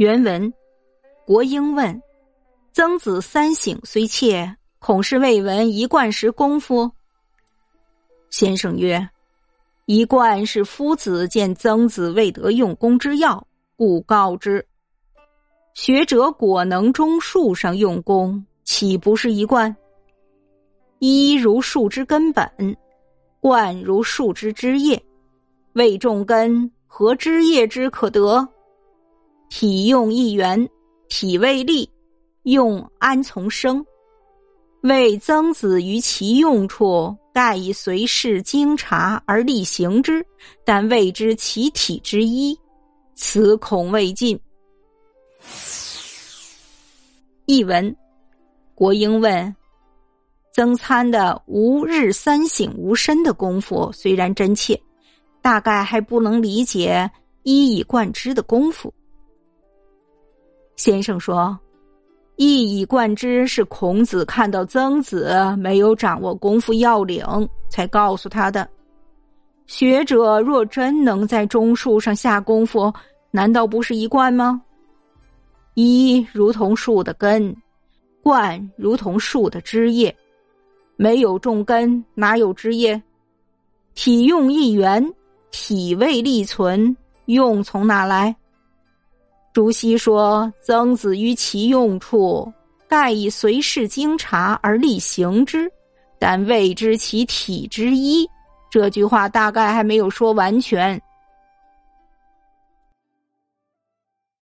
原文：国英问：“曾子三省虽切，恐是未闻一贯时功夫。”先生曰：“一贯是夫子见曾子未得用功之要，故告之。学者果能中树上用功，岂不是一贯？一如树之根本，贯如树之枝叶，未种根，何枝叶之可得？”体用一元，体未立，用安从生？为曾子于其用处，盖以随事经察而力行之，但未知其体之一，此恐未尽。译文：国英问曾参的“吾日三省吾身”的功夫虽然真切，大概还不能理解一以贯之的功夫。先生说：“一以贯之是孔子看到曾子没有掌握功夫要领，才告诉他的。学者若真能在中树上下功夫，难道不是一贯吗？一如同树的根，贯如同树的枝叶，没有种根，哪有枝叶？体用一元，体未立存，用从哪来？”朱熹说：“曾子于其用处，盖以随事经察而力行之，但未知其体之一。”这句话大概还没有说完全。